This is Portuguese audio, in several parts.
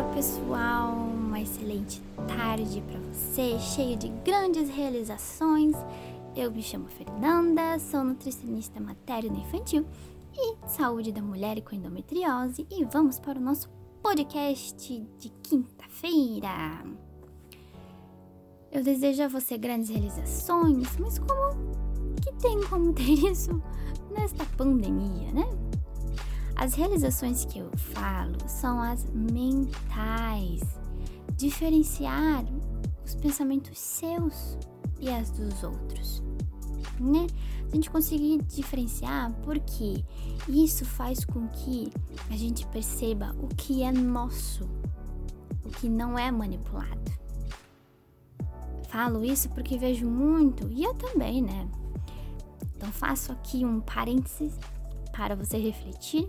Fala pessoal, uma excelente tarde para você, cheio de grandes realizações. Eu me chamo Fernanda, sou nutricionista materno infantil e saúde da mulher com endometriose e vamos para o nosso podcast de quinta-feira. Eu desejo a você grandes realizações, mas como que tem como ter isso nesta pandemia, né? As realizações que eu falo são as mentais. Diferenciar os pensamentos seus e as dos outros, né? A gente conseguir diferenciar porque isso faz com que a gente perceba o que é nosso, o que não é manipulado. Falo isso porque vejo muito, e eu também, né? Então faço aqui um parênteses para você refletir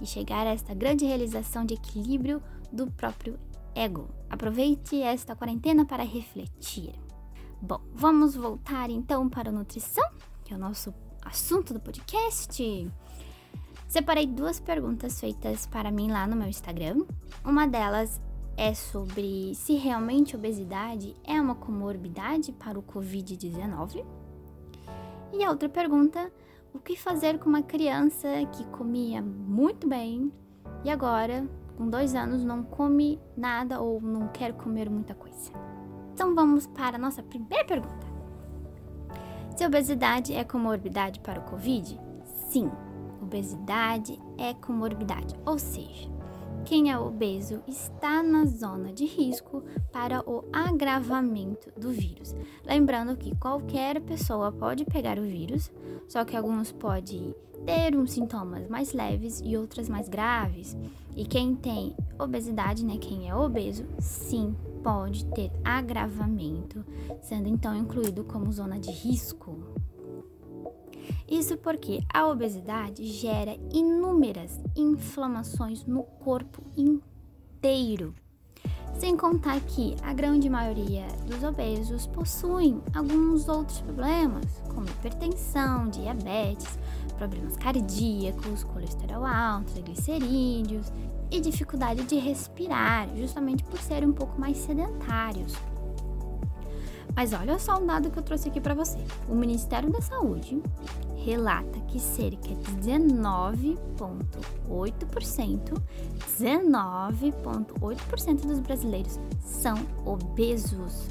e chegar a esta grande realização de equilíbrio do próprio ego. Aproveite esta quarentena para refletir. Bom, vamos voltar então para a nutrição, que é o nosso assunto do podcast. Separei duas perguntas feitas para mim lá no meu Instagram. Uma delas é sobre se realmente obesidade é uma comorbidade para o Covid-19. E a outra pergunta o que fazer com uma criança que comia muito bem e agora, com dois anos, não come nada ou não quer comer muita coisa? Então vamos para a nossa primeira pergunta. Se obesidade é comorbidade para o Covid? Sim, obesidade é comorbidade, ou seja, quem é obeso está na zona de risco para o agravamento do vírus. Lembrando que qualquer pessoa pode pegar o vírus, só que alguns podem ter uns sintomas mais leves e outras mais graves. E quem tem obesidade, né, quem é obeso, sim, pode ter agravamento, sendo então incluído como zona de risco. Isso porque a obesidade gera inúmeras inflamações no corpo inteiro. Sem contar que a grande maioria dos obesos possuem alguns outros problemas, como hipertensão, diabetes, problemas cardíacos, colesterol alto, triglicerídeos e dificuldade de respirar, justamente por serem um pouco mais sedentários. Mas olha só um dado que eu trouxe aqui para você. O Ministério da Saúde relata que cerca de 19,8%, 19,8% dos brasileiros são obesos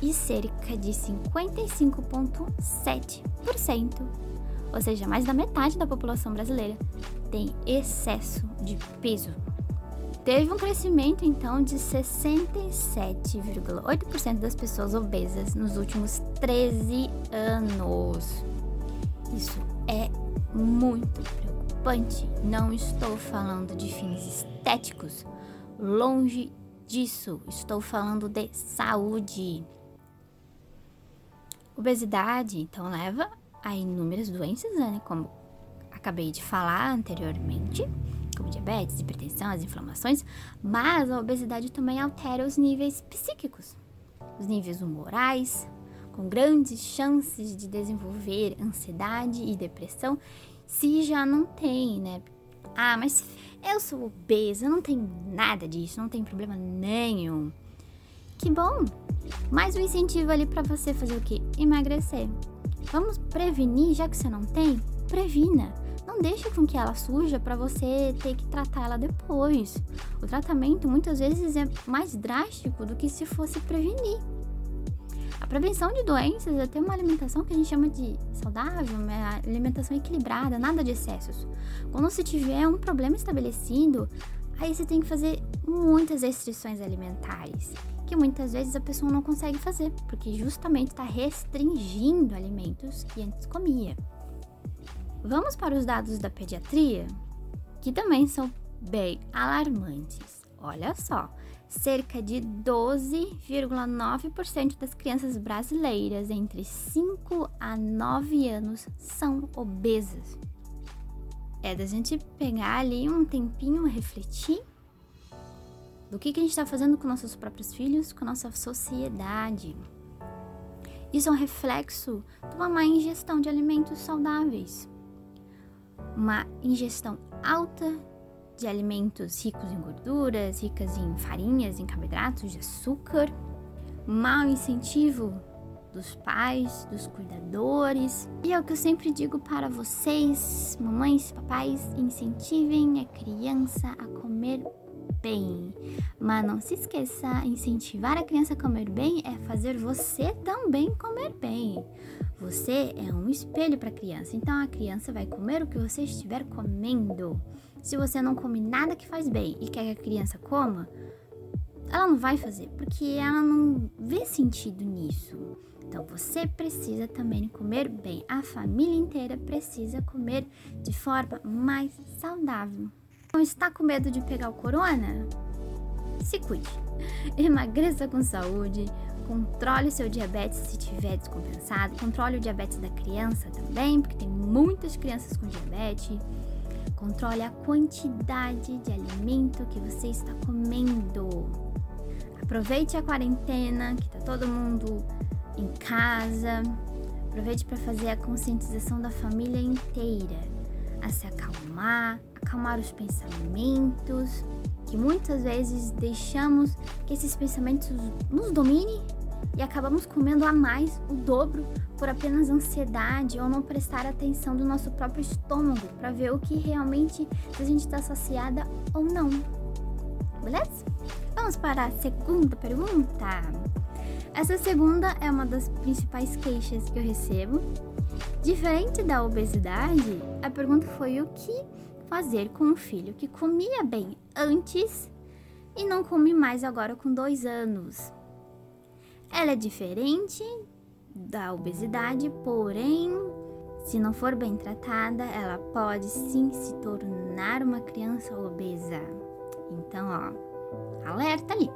e cerca de 55,7%, ou seja, mais da metade da população brasileira tem excesso de peso. Teve um crescimento então de 67,8% das pessoas obesas nos últimos 13 anos. Isso é muito preocupante. Não estou falando de fins estéticos, longe disso. Estou falando de saúde. Obesidade, então, leva a inúmeras doenças, né? Como acabei de falar anteriormente, como diabetes, hipertensão, as inflamações, mas a obesidade também altera os níveis psíquicos, os níveis humorais, com grandes chances de desenvolver ansiedade e depressão, se já não tem, né? Ah, mas eu sou obesa, não tenho nada disso, não tem problema nenhum. Que bom! Mais um incentivo ali para você fazer o que? Emagrecer. Vamos prevenir, já que você não tem? Previna. Não deixe com que ela surja para você ter que tratar ela depois. O tratamento muitas vezes é mais drástico do que se fosse prevenir. A prevenção de doenças é ter uma alimentação que a gente chama de saudável, uma alimentação equilibrada, nada de excessos. Quando você tiver um problema estabelecido, aí você tem que fazer muitas restrições alimentares, que muitas vezes a pessoa não consegue fazer, porque justamente está restringindo alimentos que antes comia. Vamos para os dados da pediatria, que também são bem alarmantes. Olha só, cerca de 12,9% das crianças brasileiras entre 5 a 9 anos são obesas. É da gente pegar ali um tempinho, refletir do que, que a gente está fazendo com nossos próprios filhos, com nossa sociedade. Isso é um reflexo de uma má ingestão de alimentos saudáveis, uma ingestão alta de alimentos ricos em gorduras, ricas em farinhas, em carboidratos, de açúcar. Mau incentivo dos pais, dos cuidadores. E é o que eu sempre digo para vocês, mamães, papais, incentivem a criança a comer bem. Mas não se esqueça, incentivar a criança a comer bem é fazer você também comer bem. Você é um espelho para a criança, então a criança vai comer o que você estiver comendo. Se você não come nada que faz bem e quer que a criança coma, ela não vai fazer, porque ela não vê sentido nisso. Então você precisa também comer bem. A família inteira precisa comer de forma mais saudável. Não está com medo de pegar o corona? Se cuide. Emagreça com saúde. Controle seu diabetes se tiver descompensado. Controle o diabetes da criança também, porque tem muitas crianças com diabetes. Controle a quantidade de alimento que você está comendo. Aproveite a quarentena, que está todo mundo em casa. Aproveite para fazer a conscientização da família inteira, a se acalmar, acalmar os pensamentos, que muitas vezes deixamos que esses pensamentos nos dominem e acabamos comendo a mais, o dobro, por apenas ansiedade ou não prestar atenção do nosso próprio estômago para ver o que realmente a gente está saciada ou não. Beleza? Vamos para a segunda pergunta. Essa segunda é uma das principais queixas que eu recebo. Diferente da obesidade, a pergunta foi o que fazer com um filho que comia bem antes e não come mais agora com dois anos. Ela é diferente da obesidade, porém, se não for bem tratada, ela pode sim se tornar uma criança obesa. Então, ó, alerta ali.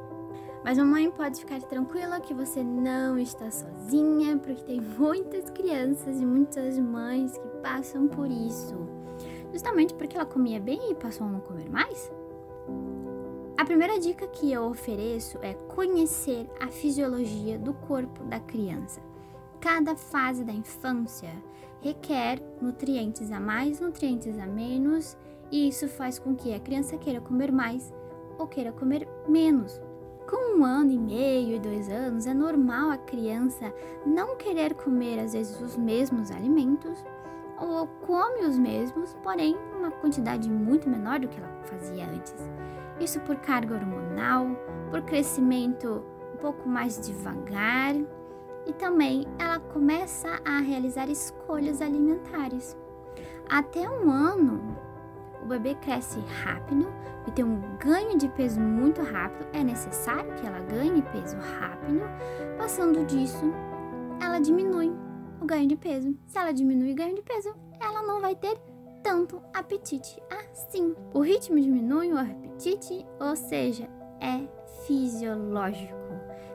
Mas mamãe pode ficar tranquila que você não está sozinha, porque tem muitas crianças e muitas mães que passam por isso. Justamente porque ela comia bem e passou a não comer mais. A primeira dica que eu ofereço é conhecer a fisiologia do corpo da criança. Cada fase da infância requer nutrientes a mais, nutrientes a menos, e isso faz com que a criança queira comer mais ou queira comer menos. Com um ano e meio e dois anos, é normal a criança não querer comer às vezes os mesmos alimentos ou come os mesmos, porém uma quantidade muito menor do que ela fazia antes. Isso por carga hormonal, por crescimento um pouco mais devagar e também ela começa a realizar escolhas alimentares. Até um ano, o bebê cresce rápido e tem um ganho de peso muito rápido. É necessário que ela ganhe peso rápido. Passando disso, ela diminui o ganho de peso. Se ela diminui o ganho de peso, ela não vai ter tanto apetite assim. O ritmo diminui o apetite, ou seja, é fisiológico.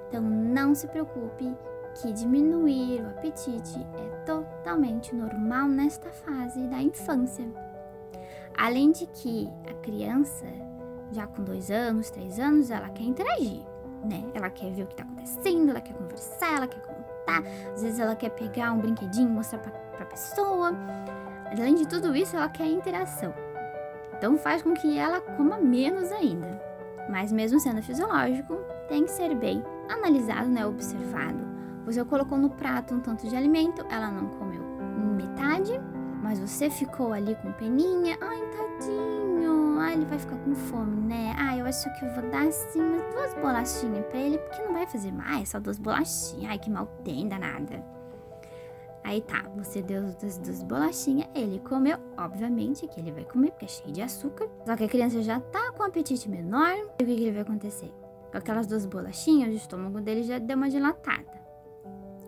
Então não se preocupe que diminuir o apetite é totalmente normal nesta fase da infância. Além de que a criança, já com dois anos, três anos, ela quer interagir, né? Ela quer ver o que está acontecendo, ela quer conversar, ela quer contar. Às vezes ela quer pegar um brinquedinho e mostrar para a pessoa. Além de tudo isso, ela quer interação. Então faz com que ela coma menos ainda. Mas mesmo sendo fisiológico, tem que ser bem analisado, né, observado. Você colocou no prato um tanto de alimento, ela não comeu metade, mas você ficou ali com peninha. Ai, tadinho. Ai, ele vai ficar com fome, né? Ai, eu acho que eu vou dar assim umas duas bolachinhas pra ele, porque não vai fazer mais, só duas bolachinhas. Ai, que mal tem, danada. Aí tá, você deu as duas bolachinhas, ele comeu, obviamente que ele vai comer, porque é cheio de açúcar. Só que a criança já tá com apetite menor. E o que, que ele vai acontecer? Com aquelas duas bolachinhas, o estômago dele já deu uma dilatada.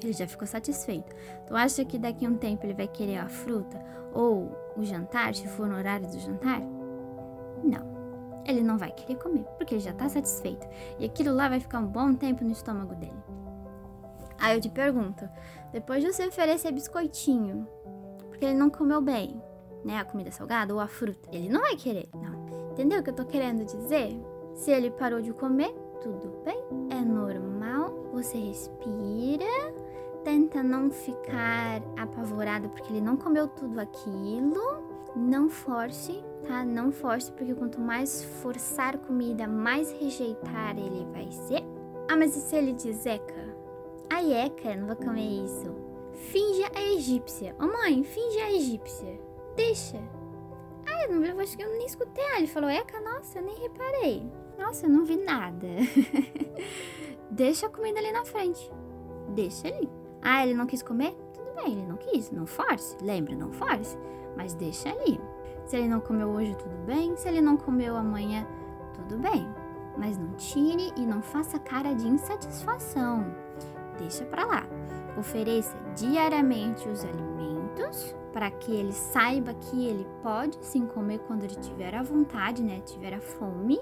Ele já ficou satisfeito. Tu acha que daqui a um tempo ele vai querer a fruta ou o jantar, se for no horário do jantar? Não. Ele não vai querer comer, porque ele já está satisfeito. E aquilo lá vai ficar um bom tempo no estômago dele. Aí eu te pergunto, depois de você oferecer biscoitinho, porque ele não comeu bem, né, a comida salgada ou a fruta, ele não vai querer, não. Entendeu o que eu tô querendo dizer? Se ele parou de comer, tudo bem, é normal, você respira tenta não ficar apavorado porque ele não comeu tudo aquilo. Não force, tá? Não force, porque quanto mais forçar comida, mais rejeitar ele vai ser. Ah, mas e se ele diz Eca? Ai, Eca, não vou comer isso. Finge a egípcia. Ô oh, mãe, finge a egípcia. Deixa. Ah, eu, não, eu acho que eu nem escutei. Ah, ele falou Eca, nossa, eu nem reparei. Nossa, eu não vi nada. Deixa a comida ali na frente. Deixa ali. Ah, ele não quis comer? Tudo bem, ele não quis. Não force. Lembra, não force. Mas deixa ali. Se ele não comeu hoje, tudo bem. Se ele não comeu amanhã, tudo bem. Mas não tire e não faça cara de insatisfação. Deixa para lá. Ofereça diariamente os alimentos para que ele saiba que ele pode sim comer quando ele tiver a vontade, né? Tiver a fome,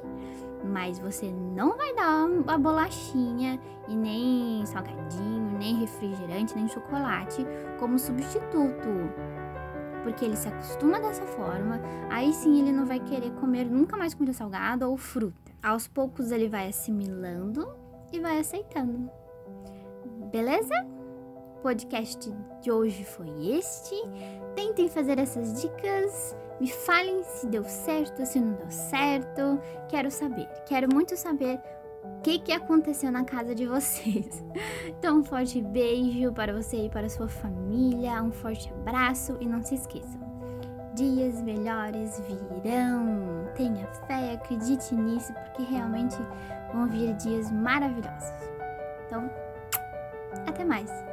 mas você não vai dar a bolachinha e nem salgadinho, nem refrigerante, nem chocolate como substituto. Porque ele se acostuma dessa forma, aí sim ele não vai querer comer nunca mais comida salgada ou fruta. Aos poucos ele vai assimilando e vai aceitando. Beleza? Podcast de hoje foi este. Tentem fazer essas dicas. Me falem se deu certo, se não deu certo. Quero saber. Quero muito saber o que, que aconteceu na casa de vocês. Então, um forte beijo para você e para sua família. Um forte abraço e não se esqueçam. Dias melhores virão. Tenha fé, acredite nisso, porque realmente vão vir dias maravilhosos. Então, até mais!